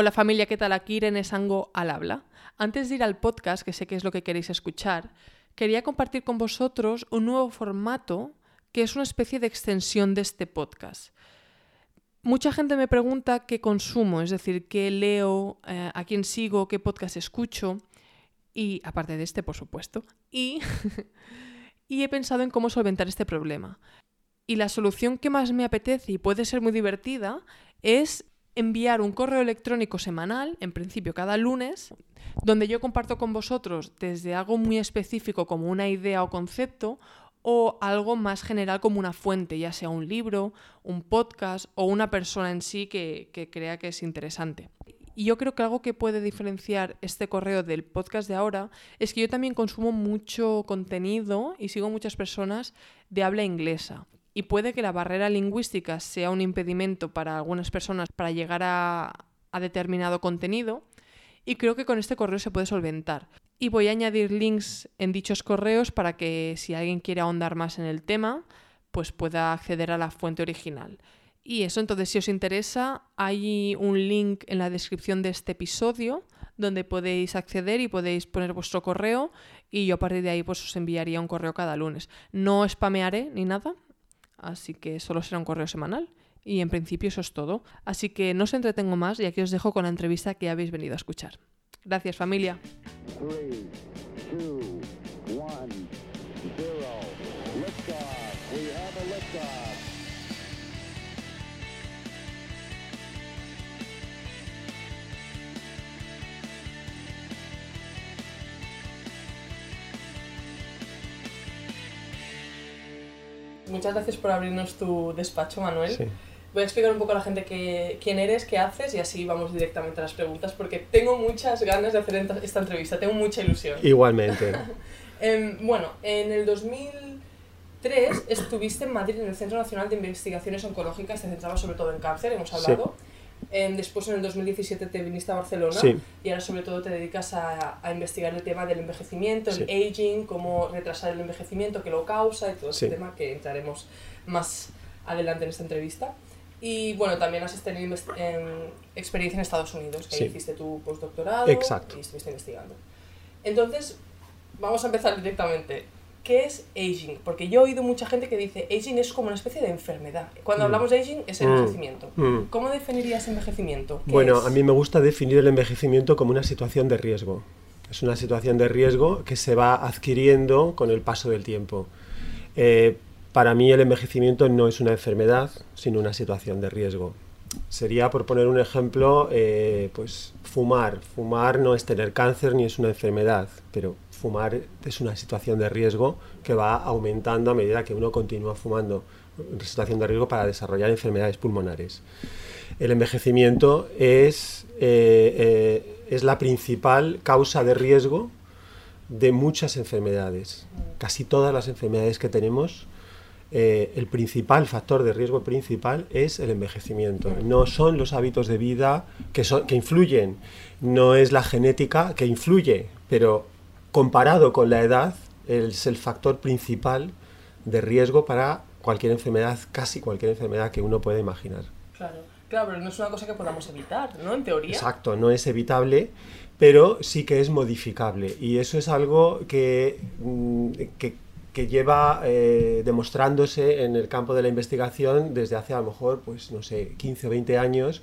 Hola familia, ¿qué tal? Aquí Irene Sango al habla. Antes de ir al podcast, que sé que es lo que queréis escuchar, quería compartir con vosotros un nuevo formato que es una especie de extensión de este podcast. Mucha gente me pregunta qué consumo, es decir, qué leo, eh, a quién sigo, qué podcast escucho, y aparte de este, por supuesto, y, y he pensado en cómo solventar este problema. Y la solución que más me apetece y puede ser muy divertida es enviar un correo electrónico semanal, en principio cada lunes, donde yo comparto con vosotros desde algo muy específico como una idea o concepto o algo más general como una fuente, ya sea un libro, un podcast o una persona en sí que, crea que es interesante. Y yo creo que algo que puede diferenciar este correo del podcast de ahora es que yo también consumo mucho contenido y sigo muchas personas de habla inglesa y puede que la barrera lingüística sea un impedimento para algunas personas para llegar a, determinado contenido y creo que con este correo se puede solventar. Y voy a añadir links en dichos correos para que si alguien quiere ahondar más en el tema, pues pueda acceder a la fuente original. Y eso, entonces, si os interesa, hay un link en la descripción de este episodio donde podéis acceder y podéis poner vuestro correo y yo a partir de ahí pues os enviaría un correo cada lunes. No spamearé ni nada, así que solo será un correo semanal. Y en principio eso es todo. Así que no os entretengo más y aquí os dejo con la entrevista que habéis venido a escuchar. Gracias familia. Muchas gracias por abrirnos tu despacho, Manuel. Voy a explicar un poco a la gente que, quién eres, qué haces y así vamos directamente a las preguntas porque tengo muchas ganas de hacer esta entrevista, tengo mucha ilusión. Igualmente. Em, bueno, en el 2003 estuviste en Madrid en el Centro Nacional de Investigaciones Oncológicas, te centrabas sobre todo en cáncer, hemos hablado. Em, después en el 2017 te viniste a Barcelona y ahora sobre todo te dedicas a, a, investigar el tema del envejecimiento, el aging, cómo retrasar el envejecimiento, qué lo causa y todo ese tema que entraremos más adelante en esta entrevista. Y bueno, también has tenido em, experiencia en Estados Unidos, que hiciste tu postdoctorado Exacto. y estuviste investigando. Entonces, vamos a empezar directamente. ¿Qué es aging? Porque yo he oído mucha gente que dice aging es como una especie de enfermedad. Cuando mm. hablamos de aging es mm. envejecimiento. Mm. ¿Cómo definirías envejecimiento? Bueno, a mí me gusta definir el envejecimiento como una situación de riesgo. Es una situación de riesgo que se va adquiriendo con el paso del tiempo. Eh, para mí el envejecimiento no es una enfermedad, sino una situación de riesgo. Sería, por poner un ejemplo, eh, pues fumar. Fumar no es tener cáncer ni es una enfermedad, pero fumar es una situación de riesgo que va aumentando a medida que uno continúa fumando, situación de riesgo para desarrollar enfermedades pulmonares. El envejecimiento es, eh, eh, es la principal causa de riesgo de muchas enfermedades. Casi todas las enfermedades que tenemos, eh, el principal factor de riesgo principal es el envejecimiento. No son los hábitos de vida que, son, que influyen, no es la genética que influye, pero comparado con la edad, es el factor principal de riesgo para cualquier enfermedad, casi cualquier enfermedad que uno pueda imaginar. Claro, claro, pero no es una cosa que podamos evitar, ¿no? En teoría. Exacto, no es evitable, pero sí que es modificable. Y eso es algo que, mm, que, lleva eh, demostrándose en el campo de la investigación desde hace a lo mejor, pues no sé, 15 o 20 años,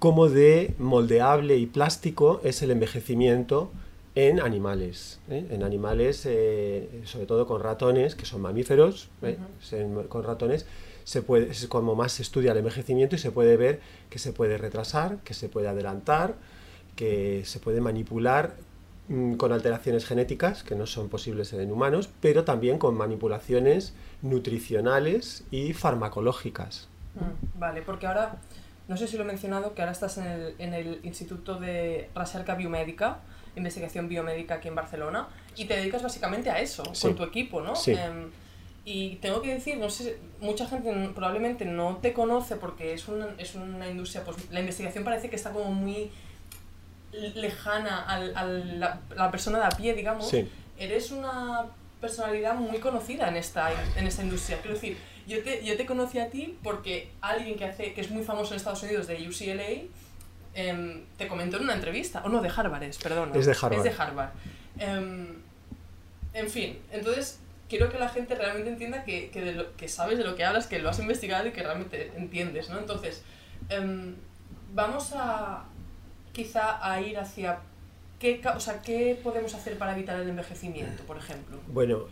cómo de moldeable y plástico es el envejecimiento en animales, ¿eh? en animales, eh, sobre todo con ratones, que son mamíferos, ¿eh? con ratones, se puede, es como más se estudia el envejecimiento y se puede ver que se puede retrasar, que se puede adelantar, que se puede manipular con alteraciones genéticas que no son posibles en humanos, pero también con manipulaciones nutricionales y farmacológicas. Mm, vale, porque ahora, no sé si lo he mencionado, que ahora estás en el, en el Instituto de Recerca Biomédica, investigación biomédica aquí en Barcelona y te dedicas básicamente a eso, con tu equipo, ¿no? Em, y tengo que decir, no sé, mucha gente probablemente no te conoce porque es una, es una industria, pues la investigación parece que está como muy lejana a la, persona de a pie, digamos. Eres una personalidad muy conocida en esta, en esta industria. Quiero decir, yo te, yo te conocí a ti porque alguien que, hace, que es muy famoso en Estados Unidos de UCLA em, te comentó en una entrevista, o no, de Harvard es, perdón. Es de Harvard. Es de Harvard. Em, en fin, entonces quiero que la gente realmente entienda que, que, de lo, que sabes de lo que hablas, que lo has investigado y que realmente entiendes, ¿no? Entonces, em, vamos a quizá a ir hacia ¿Qué, o sea, ¿Qué podemos hacer para evitar el envejecimiento, por ejemplo? Bueno,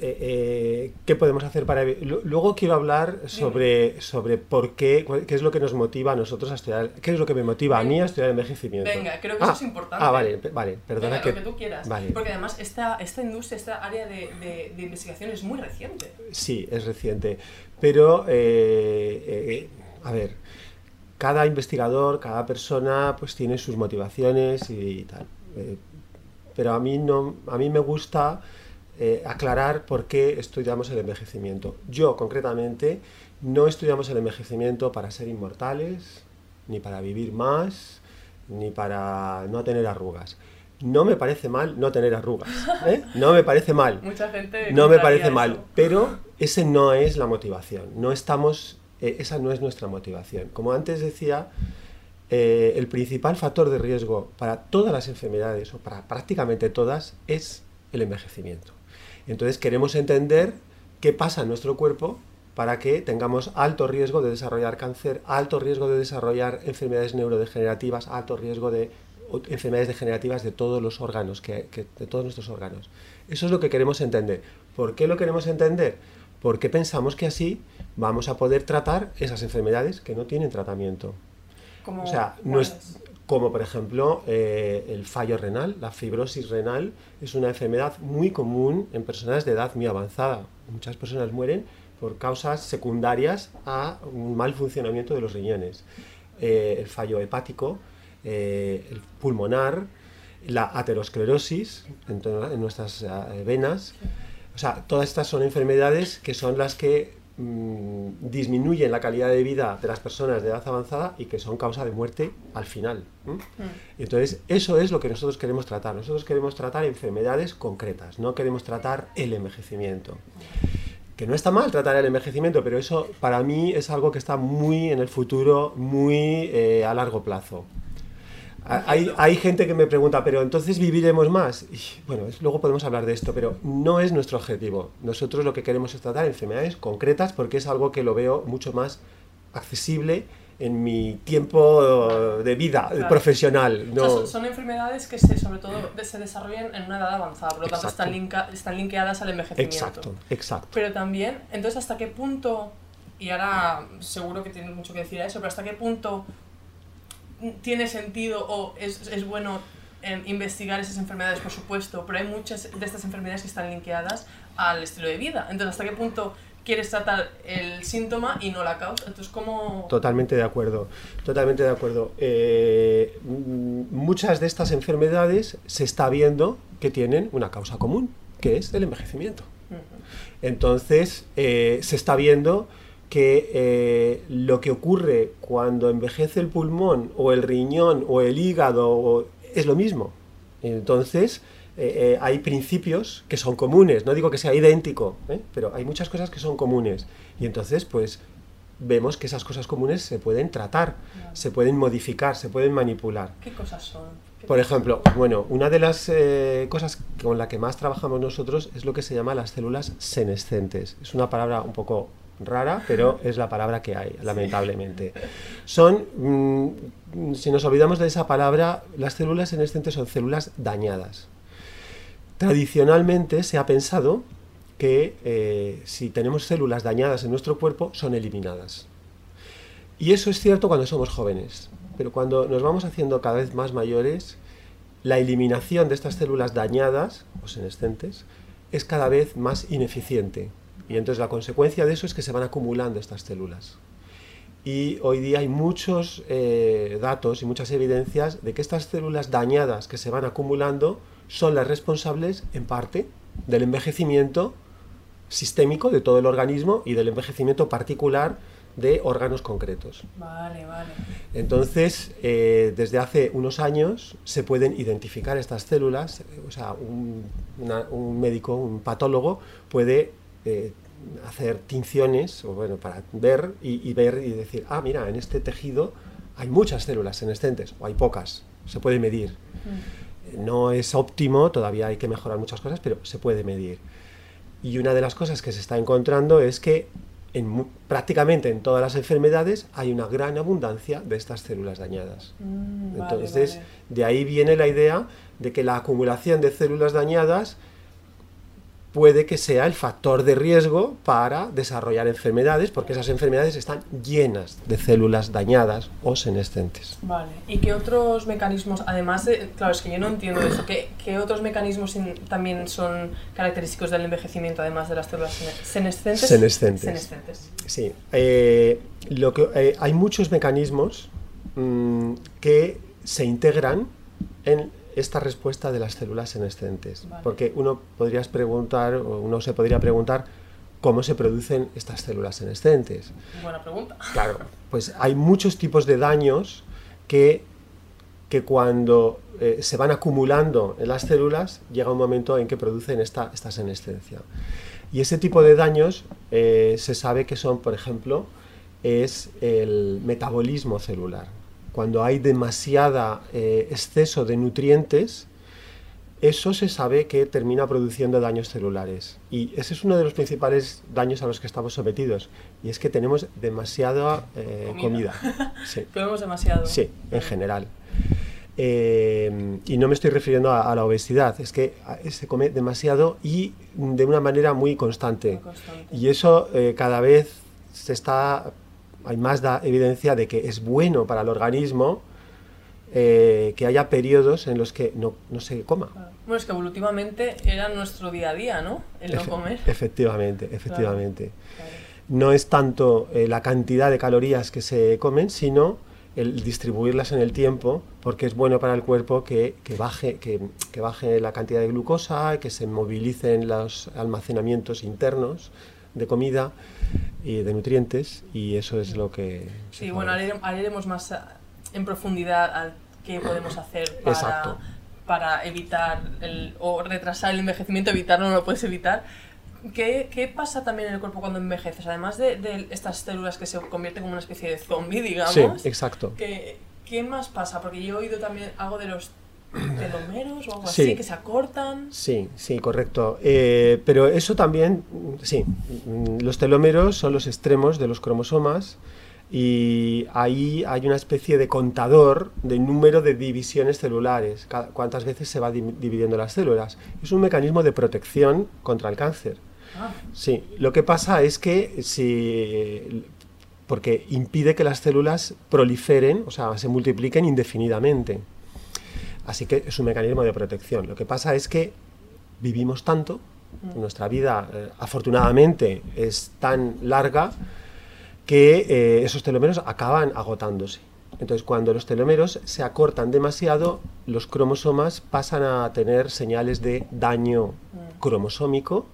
eh, eh, ¿qué podemos hacer para Luego quiero hablar sobre, sobre por qué, qué es lo que nos motiva a nosotros a estudiar, qué es lo que me motiva a mí a estudiar envejecimiento. Venga, creo que eso ah, es importante. Ah, vale, vale, perdona Venga, que... Lo que tú quieras. Vale. Porque además esta, esta industria, esta área de, de, de investigación es muy reciente. Sí, es reciente. Pero, eh, a ver cada investigador, cada persona, pues tiene sus motivaciones y, tal. Eh, pero a mí, no, a mí me gusta eh, aclarar por qué estudiamos el envejecimiento. Yo, concretamente, no estudiamos el envejecimiento para ser inmortales, ni para vivir más, ni para no tener arrugas. No me parece mal no tener arrugas. ¿eh? No me parece mal. Mucha gente. No me parece mal. Pero ese no es la motivación. No estamos eh, esa no es nuestra motivación. Como antes decía, eh, el principal factor de riesgo para todas las enfermedades, o para prácticamente todas, es el envejecimiento. Entonces queremos entender qué pasa en nuestro cuerpo para que tengamos alto riesgo de desarrollar cáncer, alto riesgo de desarrollar enfermedades neurodegenerativas, alto riesgo de enfermedades degenerativas de todos los órganos, de todos nuestros órganos. Eso es lo que queremos entender. ¿Por qué lo queremos entender? Porque pensamos que así vamos a poder tratar esas enfermedades que no tienen tratamiento. ¿Cómo, o sea, no es, como por ejemplo eh, el fallo renal, la fibrosis renal es una enfermedad muy común en personas de edad muy avanzada. Muchas personas mueren por causas secundarias a un mal funcionamiento de los riñones. Eh, el fallo hepático, eh, el pulmonar, la aterosclerosis en, en nuestras venas. Sea, todas estas son enfermedades que son las que Mm, disminuyen la calidad de vida de las personas de edad avanzada y que son causa de muerte al final. Mm. Entonces, eso es lo que nosotros queremos tratar. Nosotros queremos tratar enfermedades concretas, no queremos tratar el envejecimiento. Que no está mal tratar el envejecimiento, pero eso para mí es algo que está muy en el futuro, muy eh, a largo plazo. Hay, hay, gente que me pregunta, pero entonces viviremos más. Y, bueno, luego podemos hablar de esto, pero no es nuestro objetivo. Nosotros lo que queremos es tratar enfermedades concretas porque es algo que lo veo mucho más accesible en mi tiempo de vida profesional. No... son, enfermedades que se, sobre todo se desarrollan en una edad avanzada, por lo tanto están, están linkeadas al envejecimiento. Exacto, exacto. Pero también, entonces, ¿hasta qué punto, y ahora seguro que tienes mucho que decir a eso, pero hasta qué punto tiene sentido o es, es bueno em, investigar esas enfermedades, por supuesto, pero hay muchas de estas enfermedades que están linkeadas al estilo de vida. Entonces, ¿hasta qué punto quieres tratar el síntoma y no la causa? Entonces, ¿cómo...? Totalmente de acuerdo, totalmente de acuerdo. Eh, muchas de estas enfermedades se está viendo que tienen una causa común, que es el envejecimiento. Entonces, eh, se está viendo que eh, lo que ocurre cuando envejece el pulmón o el riñón o el hígado es lo mismo. Entonces, eh, eh, hay principios que son comunes, no digo que sea idéntico, pero hay muchas cosas que son comunes. Y entonces, pues, vemos que esas cosas comunes se pueden tratar, se pueden modificar, se pueden manipular. ¿Qué cosas son? Por ejemplo, bueno, una de las cosas con la que más trabajamos nosotros es lo que se llama las células senescentes. Es una palabra un poco rara, pero es la palabra que hay, lamentablemente. Son, mm, si nos olvidamos de esa palabra, las células senescentes son células dañadas. Tradicionalmente se ha pensado que eh, si tenemos células dañadas en nuestro cuerpo, son eliminadas. Y eso es cierto cuando somos jóvenes, pero cuando nos vamos haciendo cada vez más mayores, la eliminación de estas células dañadas o senescentes es cada vez más ineficiente. Y entonces la consecuencia de eso es que se van acumulando estas células. Y hoy día hay muchos eh, datos y muchas evidencias de que estas células dañadas que se van acumulando son las responsables, en parte, del envejecimiento sistémico de todo el organismo y del envejecimiento particular de órganos concretos. Vale, vale. Entonces, eh, desde hace unos años se pueden identificar estas células, o sea, un, un médico, un patólogo puede eh, hacer tinciones, o bueno, para ver y, ver y decir, ah, mira, en este tejido hay muchas células senescentes o hay pocas, se puede medir. Mm. No es óptimo, todavía hay que mejorar muchas cosas, pero se puede medir. Y una de las cosas que se está encontrando es que en prácticamente en todas las enfermedades hay una gran abundancia de estas células dañadas. Mm, vale, Entonces, vale. de ahí viene la idea de que la acumulación de células dañadas puede que sea el factor de riesgo para desarrollar enfermedades, porque esas enfermedades están llenas de células dañadas o senescentes. Vale. ¿Y qué otros mecanismos, además de, claro, es que yo no entiendo eso, ¿qué, qué otros mecanismos in- también son característicos del envejecimiento, además de las células sene- senescentes? Senescentes. Senescentes. Sí, eh, lo que, eh, hay muchos mecanismos mm, que se integran en esta respuesta de las células senescentes. Vale. Porque uno podrías preguntar, o uno se podría preguntar cómo se producen estas células senescentes. Buena pregunta. Claro, pues hay muchos tipos de daños que, que cuando eh, se van acumulando en las células, llega un momento en que producen esta, esta senescencia. Y ese tipo de daños eh, se sabe que son, por ejemplo, es el metabolismo celular. Cuando hay demasiada eh, exceso de nutrientes, eso se sabe que termina produciendo daños celulares. Y ese es uno de los principales daños a los que estamos sometidos. Y es que tenemos demasiada eh, Comida. comida. Sí, Comemos demasiado. sí, en general. Eh, y no me estoy refiriendo a, a la obesidad, es que a- se come demasiado y de una manera muy constante. Muy constante. Y eso eh, cada vez se está, hay más da- evidencia de que es bueno para el organismo eh, que haya periodos en los que no, no se coma. Bueno, es que evolutivamente era nuestro día a día, ¿no? El no Efe- comer. Efectivamente, efectivamente. Claro. No es tanto eh, la cantidad de calorías que se comen, sino el distribuirlas en el tiempo, porque es bueno para el cuerpo que, que baje, que, que baje la cantidad de glucosa, que se movilicen los almacenamientos internos de comida y de nutrientes, y eso es lo que... se Sí, bueno, ahora irem- ahora iremos más a- en profundidad al qué podemos hacer para, Exacto. para evitar el, o retrasar el envejecimiento, evitarlo no lo puedes evitar. ¿Qué, qué pasa también en el cuerpo cuando envejeces? Además de, de estas células que se convierten como una especie de zombie, digamos. Sí, exacto. ¿qué, qué más pasa? Porque yo he oído también algo de los telomeros o algo Sí. así, que se acortan. Sí, sí, correcto. Eh, pero eso también, sí, los telómeros son los extremos de los cromosomas y ahí hay una especie de contador de número de divisiones celulares, cuántas veces se va di- dividiendo las células. Es un mecanismo de protección contra el cáncer. Ah, Sí, lo que pasa es que si porque impide que las células proliferen, o sea, se multipliquen indefinidamente. Así que es un mecanismo de protección. Lo que pasa es que vivimos tanto, nuestra vida eh, afortunadamente es tan larga que eh, esos telómeros acaban agotándose. Entonces, cuando los telómeros se acortan demasiado, los cromosomas pasan a tener señales de daño cromosómico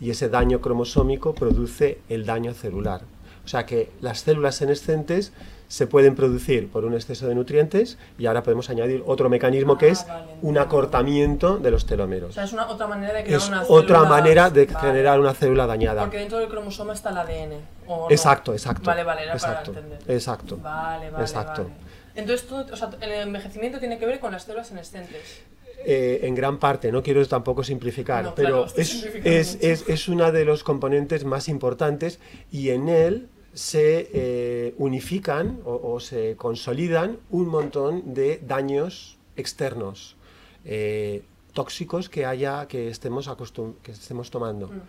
y ese daño cromosómico produce el daño celular. O sea que las células senescentes se pueden producir por un exceso de nutrientes y ahora podemos añadir otro mecanismo que Ah, es vale, un acortamiento de los o telómeros. sea, es una otra manera de crear Es una otra célula- manera de Vale. generar una célula dañada. Porque dentro del cromosoma está el ADN. ¿o no? Exacto, exacto. Vale, vale, era exacto, para entender. Exacto. Vale, vale, Exacto. vale. Entonces, todo, o sea, el envejecimiento tiene que ver con las células senescentes. Eh, en gran parte, no quiero tampoco simplificar, No, claro, pero estoy es, es, es, es uno de los componentes más importantes y en él se eh, unifican o, o se consolidan un montón de daños externos, eh, tóxicos que haya que estemos, que estemos tomando. Mm.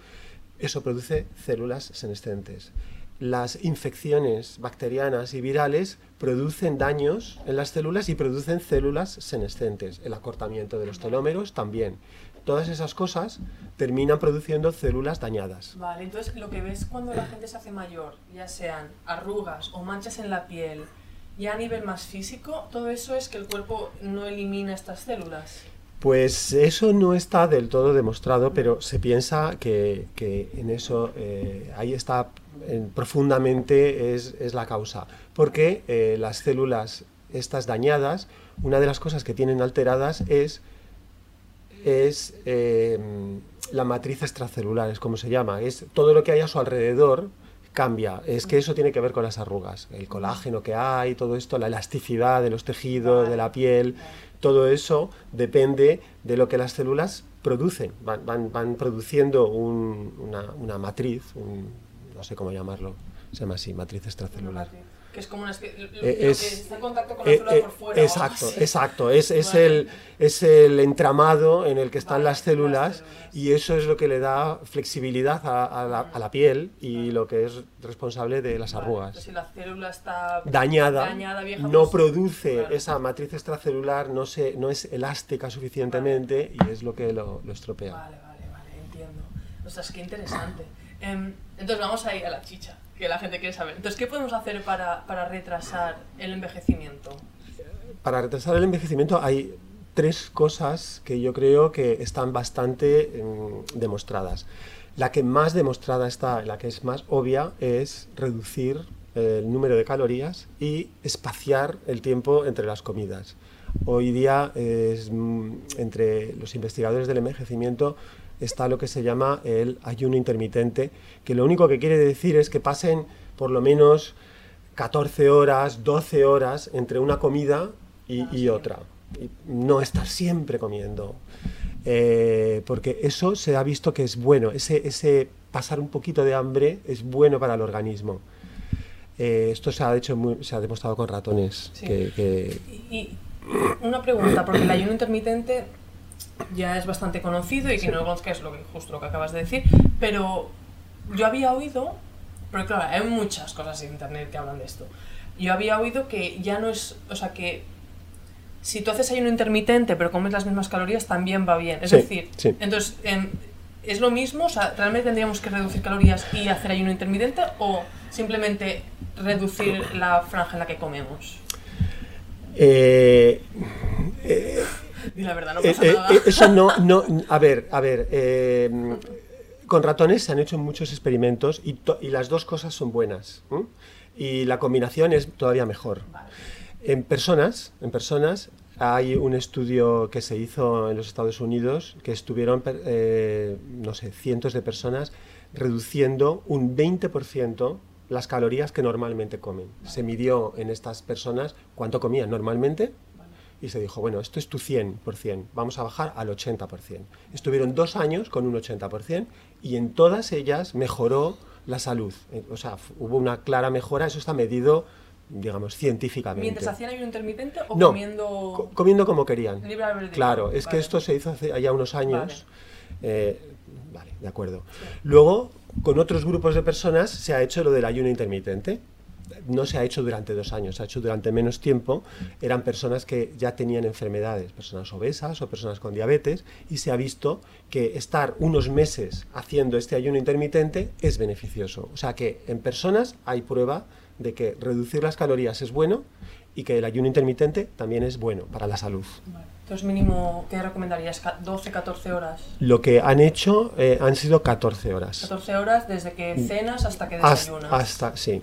Eso produce células senescentes. Las infecciones bacterianas y virales producen daños en las células y producen células senescentes. El acortamiento de los telómeros también. Todas esas cosas terminan produciendo células dañadas. Vale, entonces lo que ves cuando la gente se hace mayor, ya sean arrugas o manchas en la piel, ya a nivel más físico, todo eso es que el cuerpo no elimina estas células. Pues eso no está del todo demostrado, pero se piensa que, que en eso eh, ahí está eh, profundamente es, es la causa. Porque eh, las células estas dañadas, una de las cosas que tienen alteradas es, es eh, la matriz extracelular, es como se llama, es todo lo que hay a su alrededor cambia. Es que eso tiene que ver con las arrugas, el colágeno que hay, todo esto, la elasticidad de los tejidos, de la piel, todo eso depende de lo que las células producen. Van, van, van produciendo un- una, una matriz, un- no sé cómo llamarlo, se llama así, matriz extracelular. Que es como una especie. Lo, Eh, lo que es- está en contacto con la Eh, célula eh, por fuera. exacto, exacto. Es, es, Vale. el, es el entramado en el que están Vale, las células las células. y eso es lo que le da flexibilidad a, a la, a la piel y lo que es responsable de las Vale, arrugas. Si la célula está Dañada, dañada, vieja, no pues, produce claro. esa matriz extracelular, no, se, no es elástica suficientemente y es lo que lo, lo estropea. Vale, vale, vale, entiendo. O sea, es que interesante. Em, entonces vamos a ir a la chicha, que la gente quiere saber. Entonces, ¿qué podemos hacer para, para retrasar el envejecimiento? Para retrasar el envejecimiento hay tres cosas que yo creo que están bastante mm, demostradas. La que más demostrada está, la que es más obvia, es reducir el número de calorías y espaciar el tiempo entre las comidas. Hoy día, es, mm, entre los investigadores del envejecimiento, está lo que se llama el ayuno intermitente, que lo único que quiere decir es que pasen por lo menos 14 horas, 12 horas entre una comida y, otra. Y no estar siempre comiendo. Eh, porque eso se ha visto que es bueno, ese, ese pasar un poquito de hambre es bueno para el organismo. Eh, esto se ha, hecho muy- se ha demostrado con ratones. Sí. que- que- Y, y una pregunta, porque el ayuno intermitente ya es bastante conocido y quien no lo conozca es lo que, justo lo que acabas de decir, pero yo había oído, porque claro, hay muchas cosas en internet que hablan de esto, yo había oído que ya no es, o sea que si tú haces ayuno intermitente pero comes las mismas calorías también va bien, es Sí, decir, sí. entonces... em, ¿Es lo mismo? O sea, ¿realmente tendríamos que reducir calorías y hacer ayuno intermitente o simplemente reducir la franja en la que comemos? eh, Y la verdad, no Eh, pasa eh, nada. eh, eso no, no, a ver, a ver, eh, con ratones se han hecho muchos experimentos y, y las dos cosas son buenas. ¿m? Y la combinación es todavía mejor. Vale. En personas, en personas hay un estudio que se hizo en los Estados Unidos que estuvieron, eh, no sé, cientos de personas reduciendo un 20% las calorías que normalmente comen. Se midió en estas personas cuánto comían normalmente y se dijo, bueno, esto es tu 100%, vamos a bajar al 80%. Estuvieron dos años con un 80% y en todas ellas mejoró la salud. Eh, O sea, hubo una clara mejora, eso está medido, digamos, científicamente. ¿Mientras hacían ayuno intermitente o No, comiendo Co- comiendo como querían. Claro, es que esto se hizo hace ya unos años. Eh, vale, de acuerdo. Luego, con otros grupos de personas se ha hecho lo del ayuno intermitente. No se ha hecho durante dos años, se ha hecho durante menos tiempo. Eran personas que ya tenían enfermedades, personas obesas o personas con diabetes, y se ha visto que estar unos meses haciendo este ayuno intermitente es beneficioso. O sea que en personas hay prueba de que reducir las calorías es bueno y que el ayuno intermitente también es bueno para la salud. Vale. Entonces, mínimo, ¿qué recomendarías? Ca- ¿12, 14 horas? Lo que han hecho eh, han sido 14 horas. 14 horas desde que cenas hasta que Hasta, desayunas. hasta- sí.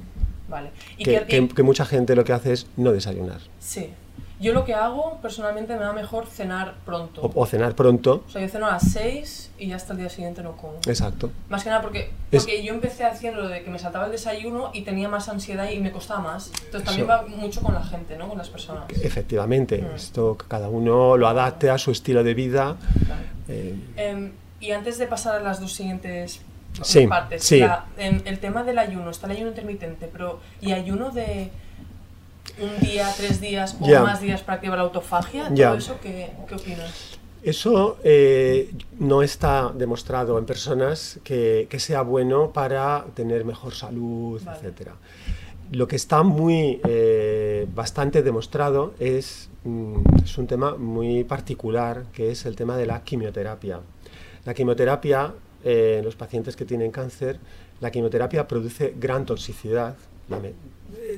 Vale. ¿Y Que, mucha gente lo que hace es no desayunar. Sí. Yo lo que hago, personalmente, me va mejor cenar pronto. O, o cenar pronto. O sea, yo ceno a las 6 y ya hasta el día siguiente no como. Exacto. Más que nada porque, Es- porque yo empecé haciendo lo de que me saltaba el desayuno y tenía más ansiedad y me costaba más. Entonces también Eso. va mucho con la gente, ¿no? Con las personas. Efectivamente. Mm. Esto que cada uno lo adapte a su estilo de vida. Vale. eh, Em, y antes de pasar a las dos siguientes Sí, partes, sí. la- em, el tema del ayuno, está el ayuno intermitente, pero ¿y ayuno de un día, tres días o más días para activar la autofagia? ¿Todo eso qué, qué opinas? Eso eh, no está demostrado en personas que, que sea bueno para tener mejor salud, Vale. etcétera. Lo que está muy eh, bastante demostrado es, mm, es un tema muy particular, que es el tema de la quimioterapia. La quimioterapia eh, en los pacientes que tienen cáncer, la quimioterapia produce gran toxicidad, lame-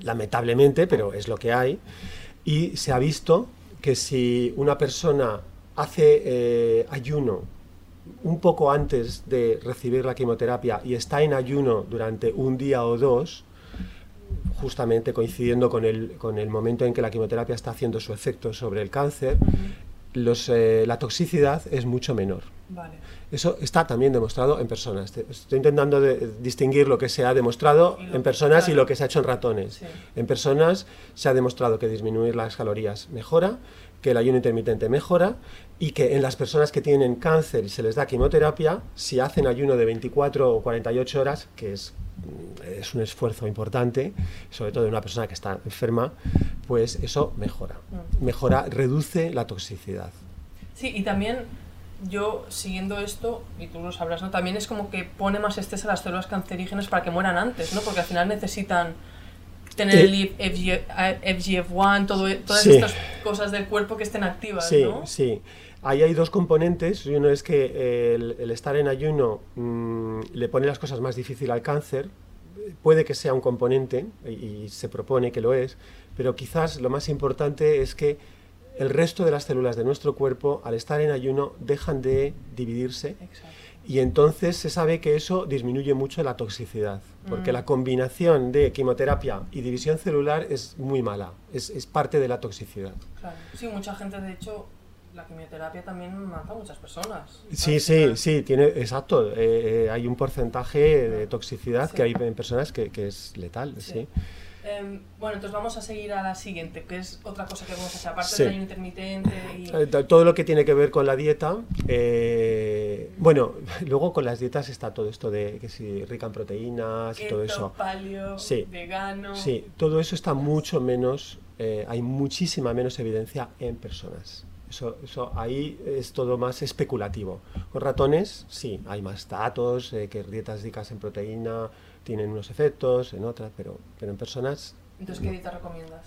lamentablemente, pero es lo que hay, y se ha visto que si una persona hace eh, ayuno un poco antes de recibir la quimioterapia y está en ayuno durante un día o dos, justamente coincidiendo con el, con el momento en que la quimioterapia está haciendo su efecto sobre el cáncer, los, eh, la toxicidad es mucho menor. Vale. Eso está también demostrado en personas. Estoy intentando de- distinguir lo que se ha demostrado en personas y lo que se ha hecho en ratones. Sí. En personas se ha demostrado que disminuir las calorías mejora, que el ayuno intermitente mejora y que en las personas que tienen cáncer y se les da quimioterapia, si hacen ayuno de 24 o 48 horas, que es, mm, es un esfuerzo importante, sobre todo en una persona que está enferma, pues eso mejora. Mm. Mejora, reduce la toxicidad. Sí, y también yo siguiendo esto, y tú lo sabrás, ¿no? También es como que pone más estrés a las células cancerígenas para que mueran antes, ¿no? Porque al final necesitan tener Eh, el FG FGF1, todo, todas Sí. estas cosas del cuerpo que estén activas, Sí, ¿no? sí. Ahí hay dos componentes. Uno es que el, el estar en ayuno mm, le pone las cosas más difíciles al cáncer. Puede que sea un componente, y, y se propone que lo es, pero quizás lo más importante es que el resto de las células de nuestro cuerpo, al estar en ayuno, dejan de dividirse Exacto. Y entonces se sabe que eso disminuye mucho la toxicidad, porque Mm. la combinación de quimioterapia y división celular es muy mala, es, es parte de la toxicidad. Claro. Sí, mucha gente, de hecho, la quimioterapia también mata a muchas personas. Sí, sí, sí, tiene, exacto. eh, eh, hay un porcentaje de toxicidad Sí. que hay en personas que, que es letal, Sí. sí. Em, bueno, entonces vamos a seguir a la siguiente, que es otra cosa que vamos a hacer, aparte Sí. del ayuno intermitente y... Eh, to- Todo lo que tiene que ver con la dieta, eh, bueno, luego con las dietas está todo esto de que si rica en proteínas y todo keto, eso. paleo, Sí. vegano... Sí, todo eso está mucho menos, eh, hay muchísima menos evidencia en personas. Eso, eso ahí es todo más especulativo. Con ratones, sí, hay más datos, eh, que dietas ricas en proteína tienen unos efectos, en otras, pero, pero en personas Entonces, ¿qué dieta recomiendas?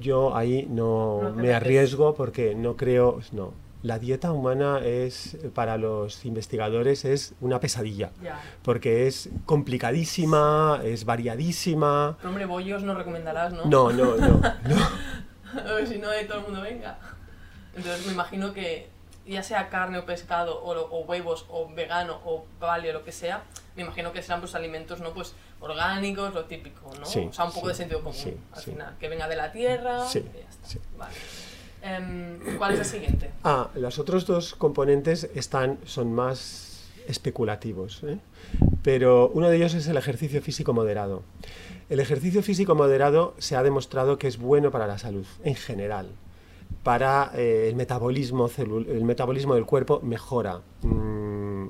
yo ahí no, me arriesgo porque no creo, no. La dieta humana es, para los investigadores, es una pesadilla, Ya. porque es complicadísima, es variadísima. Pero, hombre, bollos no recomendarás, ¿no? No, no, no, no. Si no, todo el mundo venga. Entonces, me imagino que ya sea carne o pescado, o, o huevos, o vegano, o paleo, lo que sea, me imagino que serán pues alimentos, ¿no? Pues orgánicos, lo típico, ¿no? Sí, o sea, un poco sí, de sentido común, sí, al final. Que venga de la tierra y ya está. Vale. Em, ¿Cuál es el siguiente? Ah, los otros dos componentes están, son más especulativos, ¿eh? pero uno de ellos es el ejercicio físico moderado. El ejercicio físico moderado se ha demostrado que es bueno para la salud en general. Para eh, el, metabolismo el metabolismo del cuerpo mejora. Mm,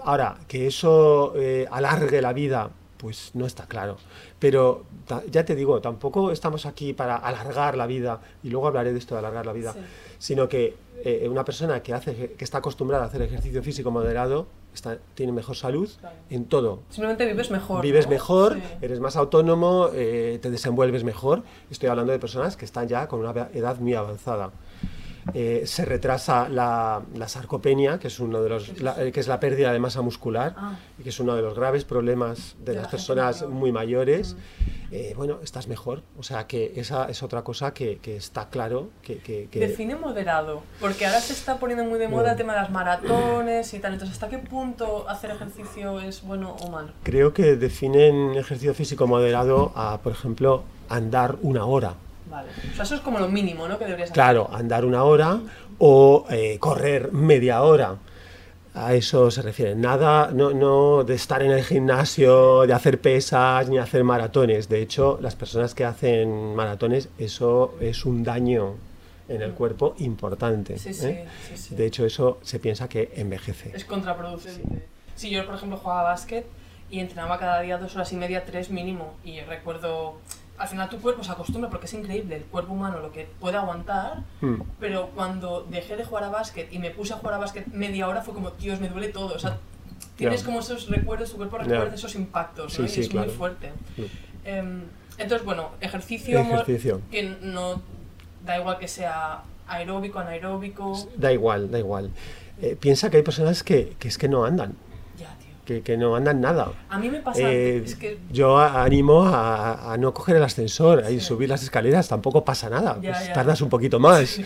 ahora, que eso eh, alargue la vida, pues no está claro. Pero ya te digo, tampoco estamos aquí para alargar la vida, y luego hablaré de esto de alargar la vida, Sí. sino que eh, una persona que, hace, que está acostumbrada a hacer ejercicio físico moderado está, tiene mejor salud Claro. en todo. Simplemente vives mejor. Vives ¿no? mejor, Sí. eres más autónomo, eh, te desenvuelves mejor. Estoy hablando de personas que están ya con una edad muy avanzada. Eh, se retrasa la, la sarcopenia, que es, uno de los, la- eh, que es la pérdida de masa muscular, Ah. y que es uno de los graves problemas de, De las la personas mayor. muy mayores. Mm. Eh, bueno, estás mejor. O sea que esa es otra cosa que, que está claro que... que- que- Define moderado, porque ahora se está poniendo muy de moda el tema de las maratones y tal. Entonces, ¿hasta qué punto hacer ejercicio es bueno o malo? Creo que definen ejercicio físico moderado a, por ejemplo, andar una hora. Vale. O sea, eso es como lo mínimo, ¿no? Que deberías hacer. Claro, andar una hora o eh, correr media hora. A eso se refiere. Nada, no, no de estar en el gimnasio, de hacer pesas ni hacer maratones. De hecho, las personas que hacen maratones, eso es un daño en el cuerpo importante. Sí, sí, ¿eh? sí, sí. De hecho, eso se piensa que envejece. Es contraproducente. Si yo, por ejemplo, jugaba básquet y entrenaba cada día dos horas y media, tres mínimo, y recuerdo, al final tu cuerpo se acostumbra porque es increíble el cuerpo humano lo que puede aguantar, Mm. pero cuando dejé de jugar a básquet y me puse a jugar a básquet media hora fue como, Dios, me duele todo. O sea, tienes como esos recuerdos, tu cuerpo recuerda esos impactos, Sí, ¿no? sí, y es claro. muy fuerte. Em, entonces, bueno, ejercicio, Ejercicio. que no da igual que sea aeróbico, anaeróbico. Da igual, da igual. Eh, piensa que hay personas que, que es que no andan. Que, que no andan nada. A mí me pasa, Eh, es que Yo animo a, a no coger el ascensor y Sí. subir las escaleras, tampoco pasa nada. Ya, pues ya. tardas un poquito más. Sí,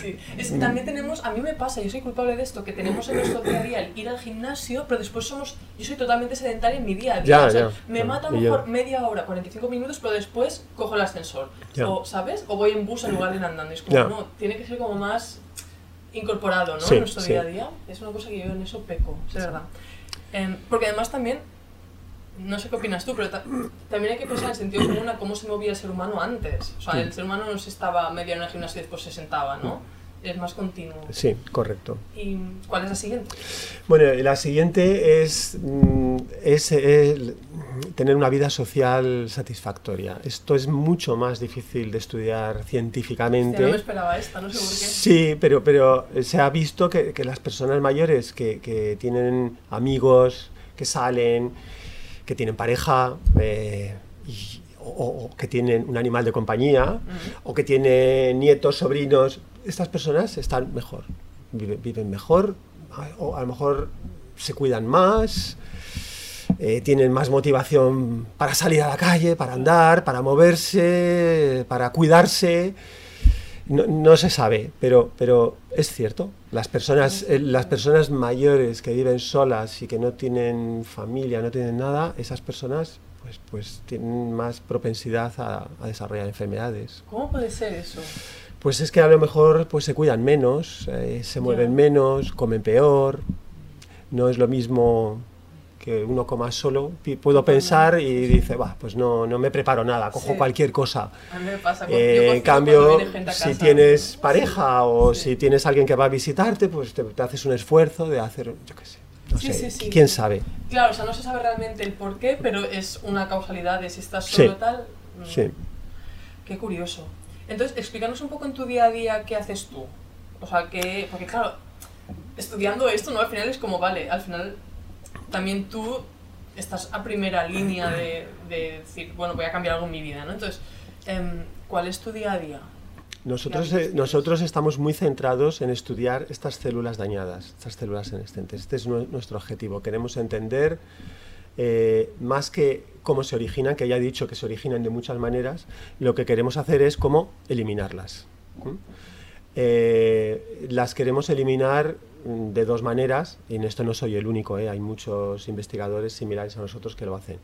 sí. Es que también tenemos, a mí me pasa, yo soy culpable de esto, que tenemos en nuestro día a día el ir al gimnasio, pero después somos, yo soy totalmente sedentaria en mi día a día. Ya, o sea, ya, me mata mejor media hora, 45 minutos, pero después cojo el ascensor. O, ¿sabes? O voy en bus en lugar de ir andando. Es como, no, tiene que ser como más incorporado, ¿no? En nuestro día a día. Es una cosa que yo en eso peco, es verdad. Em, porque además también, no sé qué opinas tú, pero ta- también hay que pensar en sentido común a cómo se movía el ser humano antes. O sea, el ser humano no se estaba media en el gimnasio y después se sentaba, ¿no? Es más continuo. Sí, correcto. ¿Y cuál es la siguiente? Bueno, la siguiente es, mm, es el- tener una vida social satisfactoria. Esto es mucho más difícil de estudiar científicamente. no me esperaba esta, no sé por qué. Sí, pero, pero se ha visto que, que las personas mayores que, que tienen amigos, que salen, que tienen pareja, eh, y- o, o que tienen un animal de compañía, o que tienen nietos, sobrinos, estas personas están mejor, viven, mejor, o a lo mejor se cuidan más, eh, tienen más motivación para salir a la calle, para andar, para moverse, para cuidarse. No, no se sabe, pero, pero es cierto. Las personas, eh, las personas mayores que viven solas y que no tienen familia, no tienen nada, esas personas pues, pues tienen más propensidad a, a desarrollar enfermedades. ¿Cómo puede ser eso? Pues es que a lo mejor pues, se cuidan menos, eh, se mueven menos, comen peor. No es lo mismo que uno coma solo. Puedo pensar y dice, va, pues no, no me preparo nada, cojo Sí. cualquier cosa. A mí me pasa con, Eh, yo en cambio, gente si tienes pareja o si tienes alguien que va a visitarte, pues te, te haces un esfuerzo de hacer, yo qué sé, no Sí, sé, sí, sí. quién sabe. Claro, o sea, no se sabe realmente el por qué, pero es una causalidad de si estás solo tal. mm, Sí. Qué curioso. Entonces, explícanos un poco en tu día a día qué haces tú. O sea, que. Porque, claro, estudiando esto, ¿no? Al final es como, vale, al final también tú estás a primera línea de, de decir, bueno, voy a cambiar algo en mi vida, ¿no? Entonces, em, ¿cuál es tu día a día? Nosotros, eh, nosotros estamos muy centrados en estudiar estas células dañadas, estas células senescentes. Este es nue- nuestro objetivo. Queremos entender eh, más que cómo se originan, que ya he dicho que se originan de muchas maneras, lo que queremos hacer es cómo eliminarlas. Eh, las queremos eliminar mm, de dos maneras, y en esto no soy el único, ¿eh? hay muchos investigadores similares a nosotros que lo hacen.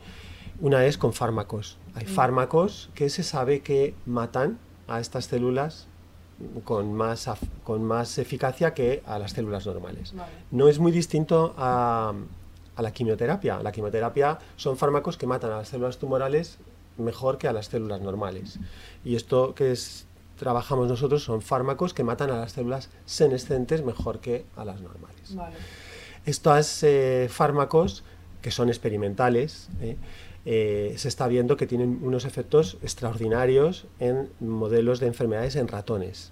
Una es con fármacos. Hay fármacos que se sabe que matan a estas células con más, con más eficacia que a las células normales. Vale. No es muy distinto a, a la quimioterapia. La quimioterapia son fármacos que matan a las células tumorales mejor que a las células normales. Y esto que es, trabajamos nosotros son fármacos que matan a las células senescentes mejor que a las normales. Vale. Estos eh, fármacos, que son experimentales, eh, eh, se está viendo que tienen unos efectos extraordinarios en modelos de enfermedades en ratones.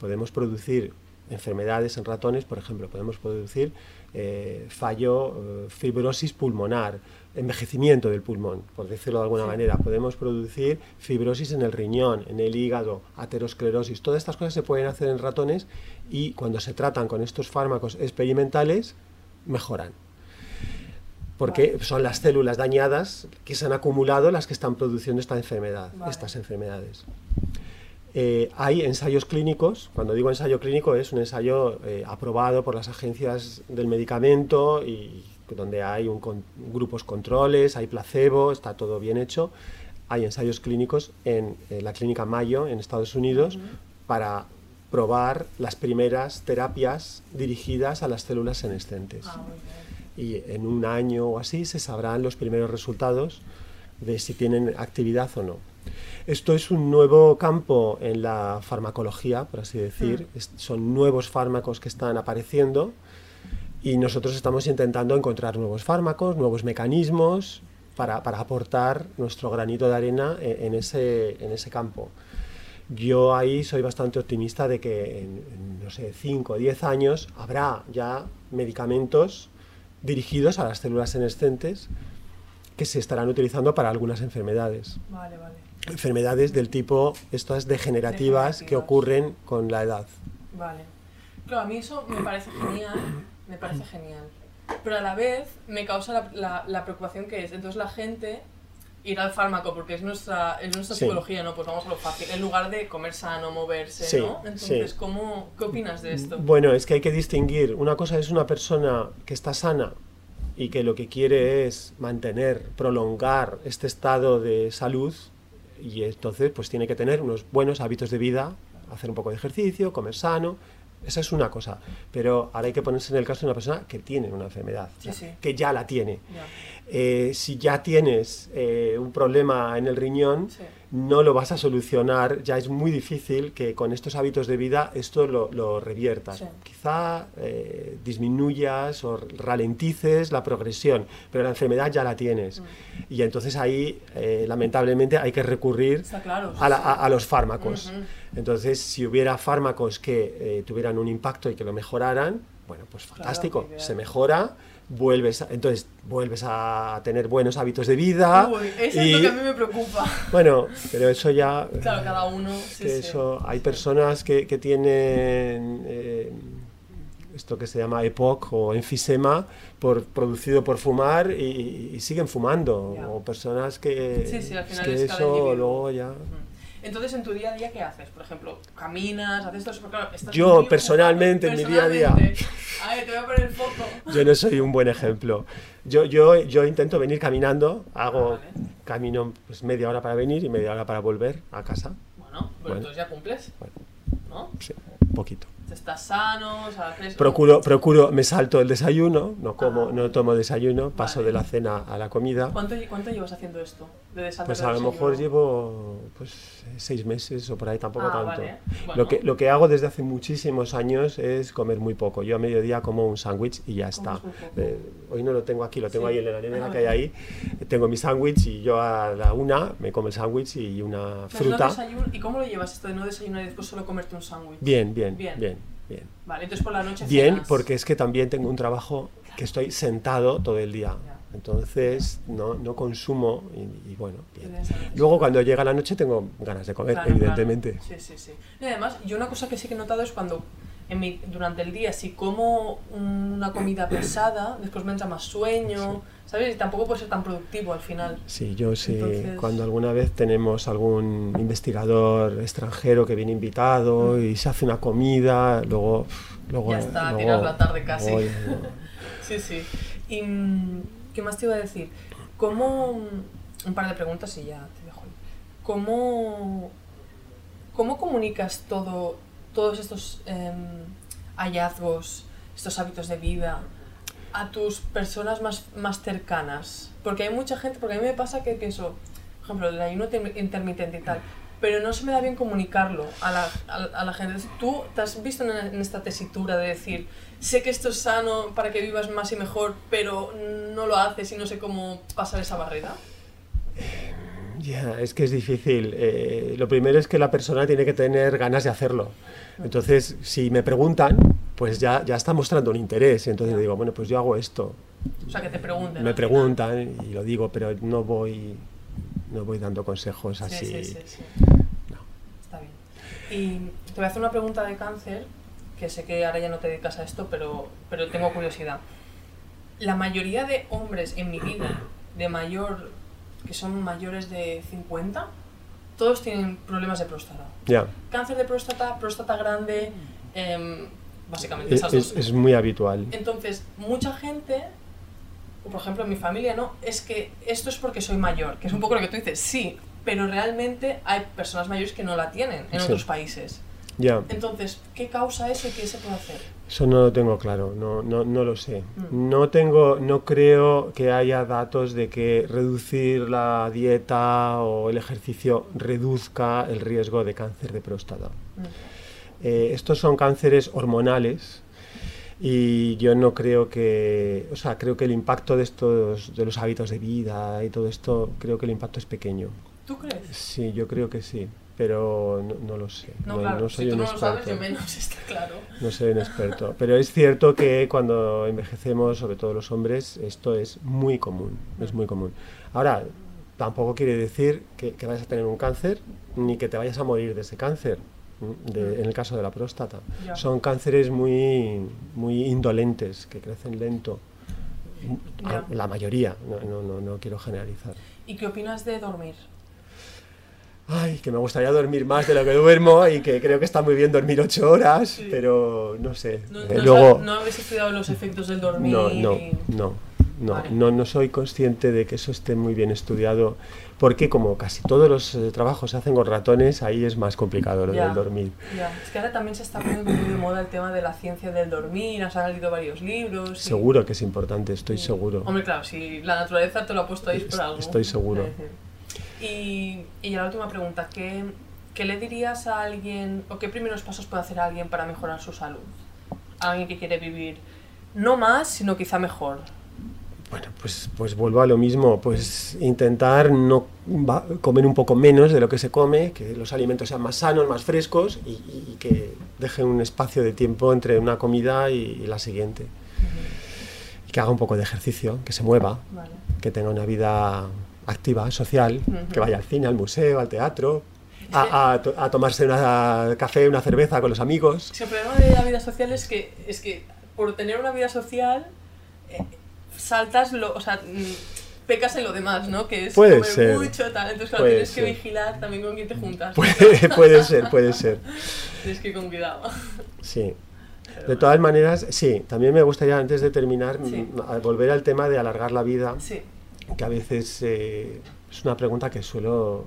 Podemos producir enfermedades en ratones, por ejemplo, podemos producir eh, fallo, eh, fibrosis pulmonar, envejecimiento del pulmón, por decirlo de alguna Sí. manera. Podemos producir fibrosis en el riñón, en el hígado, aterosclerosis. Todas estas cosas se pueden hacer en ratones y cuando se tratan con estos fármacos experimentales, mejoran. Porque Vale. son las células dañadas que se han acumulado las que están produciendo esta enfermedad, Vale. estas enfermedades. Eh, hay ensayos clínicos, cuando digo ensayo clínico es un ensayo eh, aprobado por las agencias del medicamento y donde hay un con- grupos controles, hay placebo, está todo bien hecho. Hay ensayos clínicos en, la clínica Mayo en Estados Unidos para probar las primeras terapias dirigidas a las células senescentes Ah, y en un año o así se sabrán los primeros resultados de si tienen actividad o no. Esto es un nuevo campo en la farmacología, por así decir. Es- son nuevos fármacos que están apareciendo y nosotros estamos intentando encontrar nuevos fármacos, nuevos mecanismos para, para aportar nuestro granito de arena en, en ese, en ese campo. Yo ahí soy bastante optimista de que en, en, no sé, 5 o 10 años habrá ya medicamentos dirigidos a las células senescentes que se estarán utilizando para algunas enfermedades. Vale, vale. Enfermedades del tipo estas degenerativas que Degenerativas. ocurren con la edad. Vale. Claro, a mí eso me parece genial, me parece genial. Pero a la vez me causa la, la- la preocupación que es, entonces la gente irá al fármaco porque es nuestra, es nuestra Sí. psicología, ¿no? Pues vamos a lo fácil, en lugar de comer sano, moverse, Sí, ¿no? Entonces, sí. ¿cómo, ¿qué opinas de esto? Bueno, es que hay que distinguir. Una cosa es una persona que está sana y que lo que quiere es mantener, prolongar este estado de salud y entonces pues tiene que tener unos buenos hábitos de vida, hacer un poco de ejercicio, comer sano, Esa es una cosa, pero ahora hay que ponerse en el caso de una persona que tiene una enfermedad, Sí, sí. que ya la tiene. Ya. Eh, si ya tienes eh, un problema en el riñón, Sí. no lo vas a solucionar, ya es muy difícil que con estos hábitos de vida esto lo, lo reviertas. Sí. Quizá eh, disminuyas o ralentices la progresión, pero la enfermedad ya la tienes. Mm. Y entonces ahí, eh, lamentablemente, hay que recurrir claro. a, la- a- a los fármacos. Entonces, si hubiera fármacos que eh, tuvieran un impacto y que lo mejoraran, bueno, pues fantástico, ideal. se mejora, vuelves, a- entonces vuelves a tener buenos hábitos de vida. Uy, eso y, es lo que a mí me preocupa. Bueno, pero eso ya... Claro, cada uno. Sí, que sí. eso, hay personas que, que tienen eh, esto que se llama EPOC o enfisema por, producido por fumar y, y siguen fumando. Ya. O personas que, Sí, sí, al es final que es cada eso individuo. luego ya... Mm. Entonces, en tu día a día, ¿qué haces? Por ejemplo, ¿caminas? ¿Haces todo eso? Porque, claro, estás Yo, personalmente, en mi día a día. A ver, te voy a poner foto. Yo no soy un buen ejemplo. Yo, yo, yo intento venir caminando, hago Ah, vale. camino pues, media hora para venir y media hora para volver a casa. Bueno, pues Bueno. entonces ya cumples, Bueno, ¿no? sí, un poquito. Estás sano, o sea, haces... Procuro, procuro, me salto el desayuno, no como, Ah. no tomo desayuno, paso Vale. de la cena a la comida. ¿Cuánto, cuánto llevas haciendo esto? Pues a lo mejor llevo pues seis meses o por ahí, tampoco Ah, tanto. vale. Bueno. Lo, que, lo que hago desde hace muchísimos años es comer muy poco. Yo a mediodía como un sándwich y ya está. Eh, hoy no lo tengo aquí, lo tengo Sí. ahí en la nevera Ah, que hay ahí. Tengo mi sándwich y yo a la una me como el sándwich y una Pero no fruta. ¿Y cómo lo llevas esto de no desayunar y después solo comerte un sándwich? Bien, bien, Bien. bien, bien. Vale, entonces por la noche Bien, cenas. porque es que también tengo un trabajo que estoy sentado todo el día. Ya. Entonces no, no consumo y, y bueno, bien. Luego cuando llega la noche tengo ganas de comer, Claro, evidentemente. claro. Sí, sí, sí. Y además, yo una cosa que sí que he notado es cuando en mi- durante el día, si como una comida pesada, después me entra más sueño, ¿sabes? Y tampoco puede ser tan productivo al final. Sí, yo sí, Entonces- cuando alguna vez tenemos algún investigador extranjero que viene invitado y se hace una comida, luego... luego Ya está, luego- tiras la tarde casi. luego. Sí, sí. ¿Y qué más te iba a decir? ¿Cómo... Un par de preguntas y ya te dejo. ¿Cómo, cómo comunicas todo, todos estos em, hallazgos, estos hábitos de vida a tus personas más, más cercanas? Porque hay mucha gente, porque a mí me pasa que pienso, por ejemplo, el ayuno intermitente y tal, pero no se me da bien comunicarlo a la, a, a la gente. Tú te has visto en, en esta tesitura de decir, sé que esto es sano para que vivas más y mejor, pero no lo haces y no sé cómo pasar esa barrera. Ya, es que es difícil. Eh, lo primero es que la persona tiene que tener ganas de hacerlo. Entonces, si me preguntan, pues ya, ya está mostrando un interés. Entonces Ya. digo, bueno, pues yo hago esto. O sea, que te pregunten. Me preguntan y lo digo, pero no voy, no voy dando consejos Sí, así. sí, sí, sí. No. Está bien. Y te voy a hacer una pregunta de cáncer, que sé que ahora ya no te dedicas a esto, pero, pero tengo curiosidad. La mayoría de hombres en mi vida, de mayor, que son mayores de 50, todos tienen problemas de próstata. Ya, Cáncer de próstata, próstata grande, em, básicamente es, esas es- dos. es muy habitual. Entonces, mucha gente, por ejemplo en mi familia, no, es que esto es porque soy mayor, que es un poco lo que tú dices, sí, pero realmente hay personas mayores que no la tienen en Sí. otros países. Ya, Entonces, ¿qué causa eso y qué se puede hacer? eso no lo tengo claro, no, no, no lo sé. Mm. No tengo, no creo que haya datos de que reducir la dieta o el ejercicio reduzca el riesgo de cáncer de próstata. Mm. Eh, estos son cánceres hormonales y yo no creo que, o sea, creo que el impacto de estos, de los hábitos de vida y todo esto, creo que el impacto es pequeño. ¿Tú crees? Sí, yo creo que sí, pero no, no lo sé. No, claro, soy si tú un no lo sabes, experto. menos, está claro. No soy un experto, pero es cierto que cuando envejecemos, sobre todo los hombres, esto es muy común, es muy común. Ahora, tampoco quiere decir que, que vayas a tener un cáncer ni que te vayas a morir de ese cáncer. De- en el caso de la próstata. Ya. Son cánceres muy, muy indolentes, que crecen lento. Ya. La mayoría, no, no, no, quiero generalizar. ¿Y qué opinas de dormir? Ay, que me gustaría dormir más de lo que duermo y que creo que está muy bien dormir ocho horas, Sí. pero no sé. ¿No, Eh, no, luego, ¿no habéis estudiado los efectos del dormir? no, no, no, Vale. no, no soy consciente de que eso esté muy bien estudiado, porque como casi todos los eh, trabajos se hacen con ratones, ahí es más complicado lo Ya. del dormir. Ya, Es que ahora también se está poniendo muy de moda el tema de la ciencia del dormir, has salido varios libros. y- Seguro que es importante, estoy y- seguro. Hombre, claro, si la naturaleza te lo ha puesto ahí es por algo. estoy seguro. Y, y la última pregunta, ¿qué, ¿qué le dirías a alguien, o qué primeros pasos puede hacer alguien para mejorar su salud? Alguien que quiere vivir no más, sino quizá mejor. Bueno, pues, pues vuelvo a lo mismo, pues intentar no va- comer un poco menos de lo que se come, que los alimentos sean más sanos, más frescos y, y que dejen un espacio de tiempo entre una comida y, y la siguiente. Y que haga un poco de ejercicio, que se mueva, Vale. que tenga una vida activa, social, que vaya al cine, al museo, al teatro, a, a to- a tomarse una café, una cerveza con los amigos. Si el problema de la vida social es que, es que por tener una vida social, eh, saltas lo, o sea, mm, pecas en lo demás, ¿no? Que es Puede comer ser. mucho, tal. Entonces, claro, Puede tienes que vigilar también con quién te juntas. Puede, puede ser, puede ser. Tienes que ir con cuidado. Sí. De todas maneras, sí, también me gustaría antes de terminar Sí. mm, volver al tema de alargar la vida, Sí. que a veces eh, es una pregunta que suelo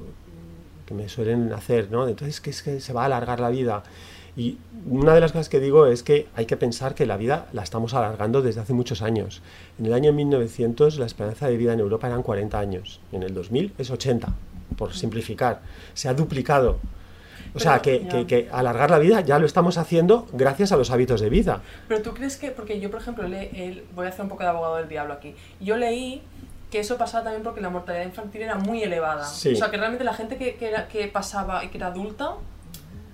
que me suelen hacer, ¿no? Entonces, ¿qué es que se va a alargar la vida? Y una de las cosas que digo es que hay que pensar que la vida la estamos alargando desde hace muchos años. En el año 1900 la esperanza de vida en Europa eran 40 años, en el 2000 es 80, por simplificar. Se ha duplicado. O sea, Pero, que, ya. que- que alargar la vida ya lo estamos haciendo gracias a los hábitos de vida. Pero tú crees que, porque yo por ejemplo, le, el- voy a hacer un poco de abogado del diablo aquí, yo leí que eso pasaba también porque la mortalidad infantil era muy elevada. Sí. O sea, que realmente la gente que, que, era- que pasaba y que era adulta,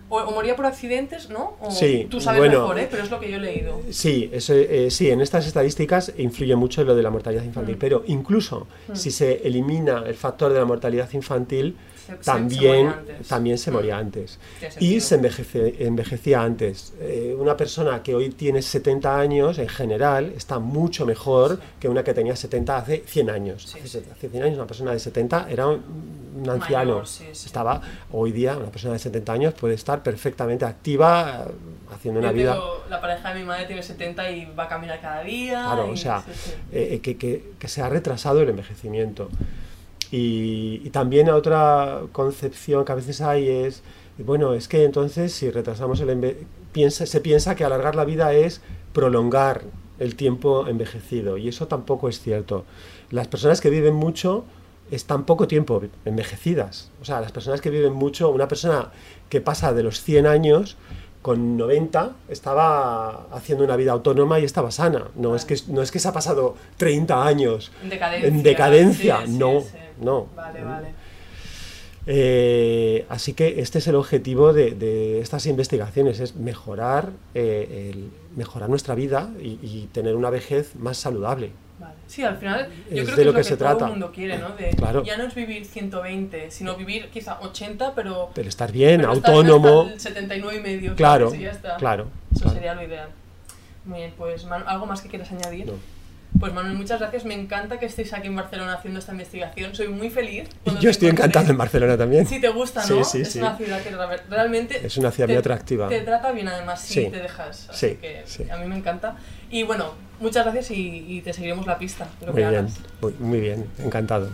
o, o moría por accidentes, ¿no? O Sí, tú sabes bueno. mejor, ¿eh? Pero es lo que yo he leído. Sí, eso, eh, sí, en estas estadísticas influye mucho lo de la mortalidad infantil, Mm. pero incluso Mm. si se elimina el factor de la mortalidad infantil, Se- se- se también, antes. también se Mm. moría antes. Tiene Y se envejece, envejecía antes. Eh, una persona que hoy tiene 70 años, en general, está mucho mejor que una que tenía 70 hace 100 años. Sí, hace, sí. hace 100 años una persona de 70 era un, un anciano. Mayor, sí, sí. Estaba, hoy día, una persona de 70 años puede estar perfectamente activa, eh, haciendo una Yo vida... tengo- la pareja de mi madre tiene 70 y va a caminar cada día. Claro, y- o sea, sí, sí. eh, eh, que, que- que se ha retrasado el envejecimiento. Y, y también otra concepción que a veces hay es, bueno, es que entonces si retrasamos el piensa, se piensa que alargar la vida es prolongar el tiempo envejecido y eso tampoco es cierto. Las personas que viven mucho están poco tiempo envejecidas. O sea, las personas que viven mucho, una persona que pasa de los 100 años con 90 estaba haciendo una vida autónoma y estaba sana. No, es, que, no es que se ha pasado 30 años En decadencia. en decadencia. sí, sí, no, sí. No. Vale, vale. Eh, así que este es el objetivo de, de estas investigaciones, es mejorar, eh, el- mejorar nuestra vida y, y tener una vejez más saludable. Vale. Sí, al final yo Es creo de que lo es lo que que, se todo trata. el mundo quiere, ¿no? De, Claro. Ya no es vivir 120, sino vivir quizá 80, pero, Pero estar bien, pero estar autónomo, 79 y medio. claro, ¿sabes? Y ya está. claro. Eso claro. sería lo ideal. Muy bien, pues ¿algo más que quieras añadir? No. Pues Manuel, muchas gracias. Me encanta que estéis aquí en Barcelona haciendo esta investigación. Soy muy feliz. Yo estoy encantado en Barcelona también. Sí, te gusta, ¿no? sí, es sí. una ciudad que re- realmente Es una ciudad muy te- atractiva. Te trata bien además si Sí. te dejas. Así Sí, que a mí me encanta. Y bueno, muchas gracias y, y te seguiremos la pista. Lo Muy que bien, muy, muy bien, encantado.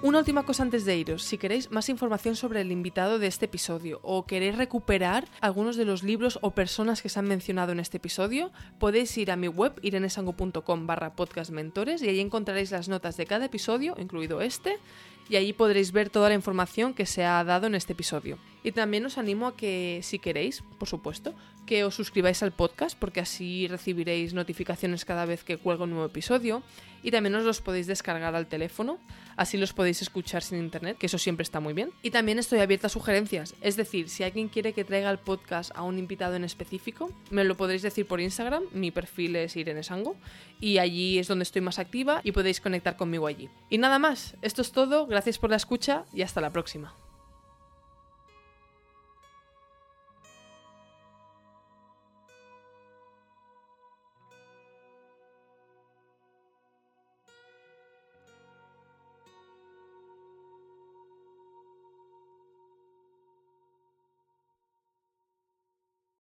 Una última cosa antes de iros. Si queréis más información sobre el invitado de este episodio o queréis recuperar algunos de los libros o personas que se han mencionado en este episodio, podéis ir a mi web irenesango.com barra podcastmentores y ahí encontraréis las notas de cada episodio, incluido este, y allí podréis ver toda la información que se ha dado en este episodio. Y también os animo a que, si queréis, por supuesto, que os suscribáis al podcast porque así recibiréis notificaciones cada vez que cuelgo un nuevo episodio. Y también os los podéis descargar al teléfono, así los podéis escuchar sin internet, que eso siempre está muy bien. Y también estoy abierta a sugerencias, es decir, si alguien quiere que traiga el podcast a un invitado en específico, me lo podréis decir por Instagram, mi perfil es Irene Sango. Y allí es donde estoy más activa y podéis conectar conmigo allí. Y nada más, esto es todo, gracias por la escucha y hasta la próxima.